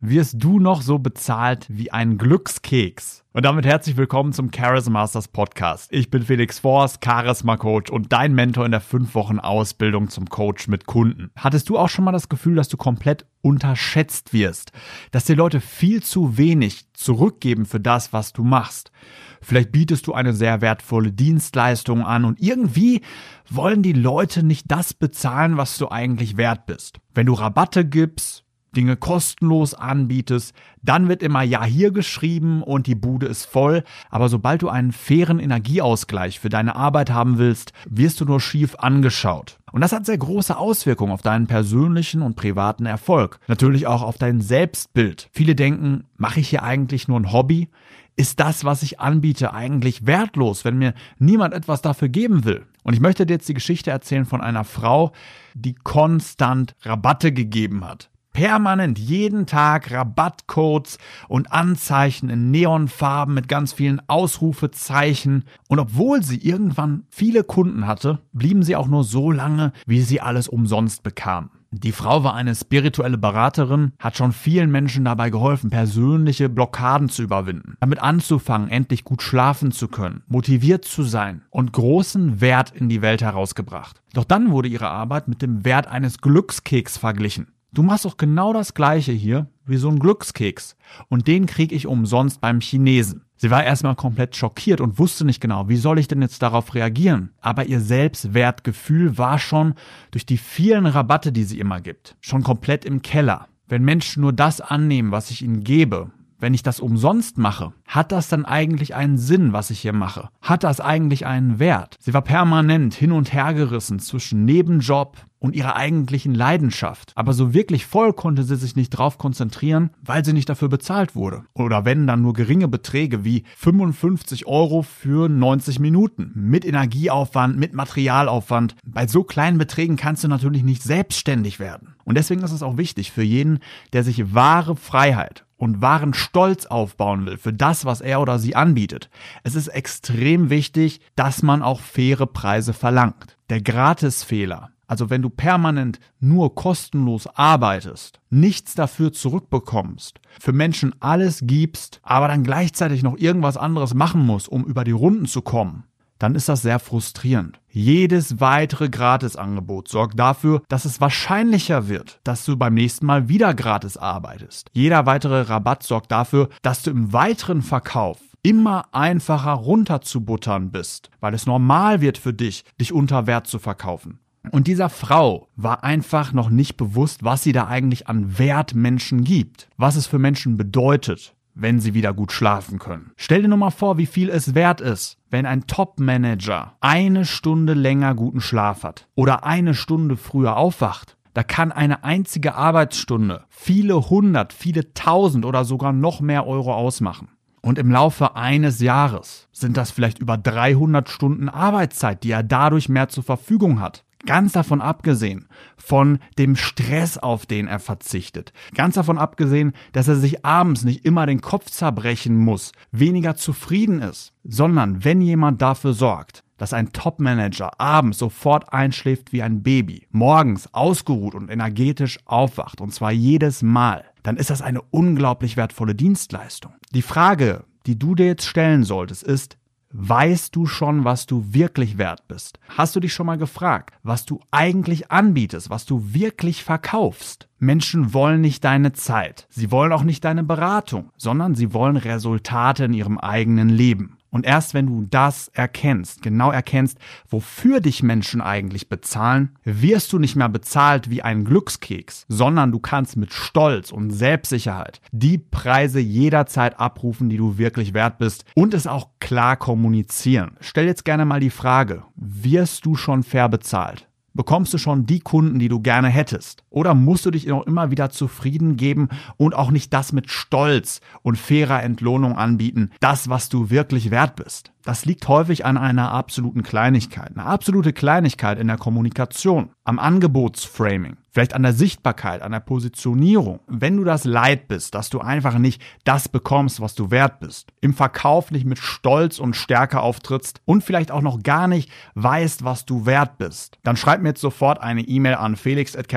wirst du noch so bezahlt wie ein Glückskeks. Und damit herzlich willkommen zum Charisma Masters Podcast. Ich bin Felix Forst, Charisma Coach und dein Mentor in der 5 Wochen Ausbildung zum Coach mit Kunden. Hattest du auch schon mal das Gefühl, dass du komplett unterschätzt wirst? Dass dir Leute viel zu wenig zurückgeben für das, was du machst? Vielleicht bietest du eine sehr wertvolle Dienstleistung an und irgendwie wollen die Leute nicht das bezahlen, was du eigentlich wert bist. Wenn du Rabatte gibst, Dinge kostenlos anbietest, dann wird immer ja hier geschrieben und die Bude ist voll. Aber sobald du einen fairen Energieausgleich für deine Arbeit haben willst, wirst du nur schief angeschaut. Und das hat sehr große Auswirkungen auf deinen persönlichen und privaten Erfolg. Natürlich auch auf dein Selbstbild. Viele denken, mache ich hier eigentlich nur ein Hobby? Ist das, was ich anbiete, eigentlich wertlos, wenn mir niemand etwas dafür geben will? Und ich möchte dir jetzt die Geschichte erzählen von einer Frau, die konstant Rabatte gegeben hat permanent jeden Tag Rabattcodes und Anzeichen in Neonfarben mit ganz vielen Ausrufezeichen. Und obwohl sie irgendwann viele Kunden hatte, blieben sie auch nur so lange, wie sie alles umsonst bekam. Die Frau war eine spirituelle Beraterin, hat schon vielen Menschen dabei geholfen, persönliche Blockaden zu überwinden, damit anzufangen, endlich gut schlafen zu können, motiviert zu sein und großen Wert in die Welt herausgebracht. Doch dann wurde ihre Arbeit mit dem Wert eines Glückskeks verglichen. Du machst doch genau das gleiche hier wie so ein Glückskeks. Und den krieg ich umsonst beim Chinesen. Sie war erstmal komplett schockiert und wusste nicht genau, wie soll ich denn jetzt darauf reagieren. Aber ihr Selbstwertgefühl war schon durch die vielen Rabatte, die sie immer gibt, schon komplett im Keller. Wenn Menschen nur das annehmen, was ich ihnen gebe, wenn ich das umsonst mache, hat das dann eigentlich einen Sinn, was ich hier mache? Hat das eigentlich einen Wert? Sie war permanent hin und her gerissen zwischen Nebenjob, und ihrer eigentlichen Leidenschaft. Aber so wirklich voll konnte sie sich nicht drauf konzentrieren, weil sie nicht dafür bezahlt wurde. Oder wenn dann nur geringe Beträge wie 55 Euro für 90 Minuten. Mit Energieaufwand, mit Materialaufwand. Bei so kleinen Beträgen kannst du natürlich nicht selbstständig werden. Und deswegen ist es auch wichtig für jeden, der sich wahre Freiheit und wahren Stolz aufbauen will für das, was er oder sie anbietet. Es ist extrem wichtig, dass man auch faire Preise verlangt. Der Gratisfehler also wenn du permanent nur kostenlos arbeitest, nichts dafür zurückbekommst, für Menschen alles gibst, aber dann gleichzeitig noch irgendwas anderes machen musst, um über die Runden zu kommen, dann ist das sehr frustrierend. Jedes weitere Gratisangebot sorgt dafür, dass es wahrscheinlicher wird, dass du beim nächsten Mal wieder gratis arbeitest. Jeder weitere Rabatt sorgt dafür, dass du im weiteren Verkauf immer einfacher runterzubuttern bist, weil es normal wird für dich, dich unter Wert zu verkaufen. Und dieser Frau war einfach noch nicht bewusst, was sie da eigentlich an Wert Menschen gibt, was es für Menschen bedeutet, wenn sie wieder gut schlafen können. Stell dir nur mal vor, wie viel es wert ist, wenn ein Top-Manager eine Stunde länger guten Schlaf hat oder eine Stunde früher aufwacht. Da kann eine einzige Arbeitsstunde viele hundert, viele tausend oder sogar noch mehr Euro ausmachen. Und im Laufe eines Jahres sind das vielleicht über 300 Stunden Arbeitszeit, die er dadurch mehr zur Verfügung hat. Ganz davon abgesehen von dem Stress, auf den er verzichtet. Ganz davon abgesehen, dass er sich abends nicht immer den Kopf zerbrechen muss, weniger zufrieden ist, sondern wenn jemand dafür sorgt, dass ein Topmanager abends sofort einschläft wie ein Baby, morgens ausgeruht und energetisch aufwacht, und zwar jedes Mal, dann ist das eine unglaublich wertvolle Dienstleistung. Die Frage, die du dir jetzt stellen solltest, ist, Weißt du schon, was du wirklich wert bist? Hast du dich schon mal gefragt, was du eigentlich anbietest, was du wirklich verkaufst? Menschen wollen nicht deine Zeit, sie wollen auch nicht deine Beratung, sondern sie wollen Resultate in ihrem eigenen Leben. Und erst wenn du das erkennst, genau erkennst, wofür dich Menschen eigentlich bezahlen, wirst du nicht mehr bezahlt wie ein Glückskeks, sondern du kannst mit Stolz und Selbstsicherheit die Preise jederzeit abrufen, die du wirklich wert bist und es auch klar kommunizieren. Stell jetzt gerne mal die Frage, wirst du schon fair bezahlt? Bekommst du schon die Kunden, die du gerne hättest? Oder musst du dich noch immer wieder zufrieden geben und auch nicht das mit Stolz und fairer Entlohnung anbieten, das, was du wirklich wert bist? Das liegt häufig an einer absoluten Kleinigkeit. Eine absolute Kleinigkeit in der Kommunikation, am Angebotsframing, vielleicht an der Sichtbarkeit, an der Positionierung. Wenn du das leid bist, dass du einfach nicht das bekommst, was du wert bist, im Verkauf nicht mit Stolz und Stärke auftrittst und vielleicht auch noch gar nicht weißt, was du wert bist, dann schreib mir jetzt sofort eine E-Mail an felix at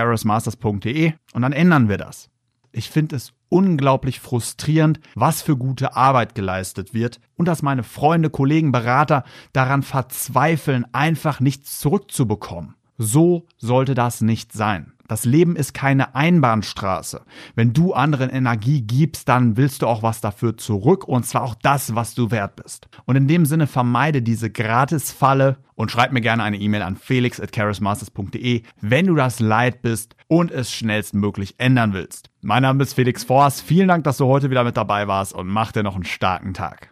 und dann ändern wir das. Ich finde es unglaublich frustrierend, was für gute Arbeit geleistet wird und dass meine Freunde, Kollegen, Berater daran verzweifeln, einfach nichts zurückzubekommen. So sollte das nicht sein. Das Leben ist keine Einbahnstraße. Wenn du anderen Energie gibst, dann willst du auch was dafür zurück und zwar auch das, was du wert bist. Und in dem Sinne vermeide diese Gratisfalle und schreib mir gerne eine E-Mail an felix@charismasters.de, wenn du das leid bist und es schnellstmöglich ändern willst. Mein Name ist Felix Forst. Vielen Dank, dass du heute wieder mit dabei warst und mach dir noch einen starken Tag.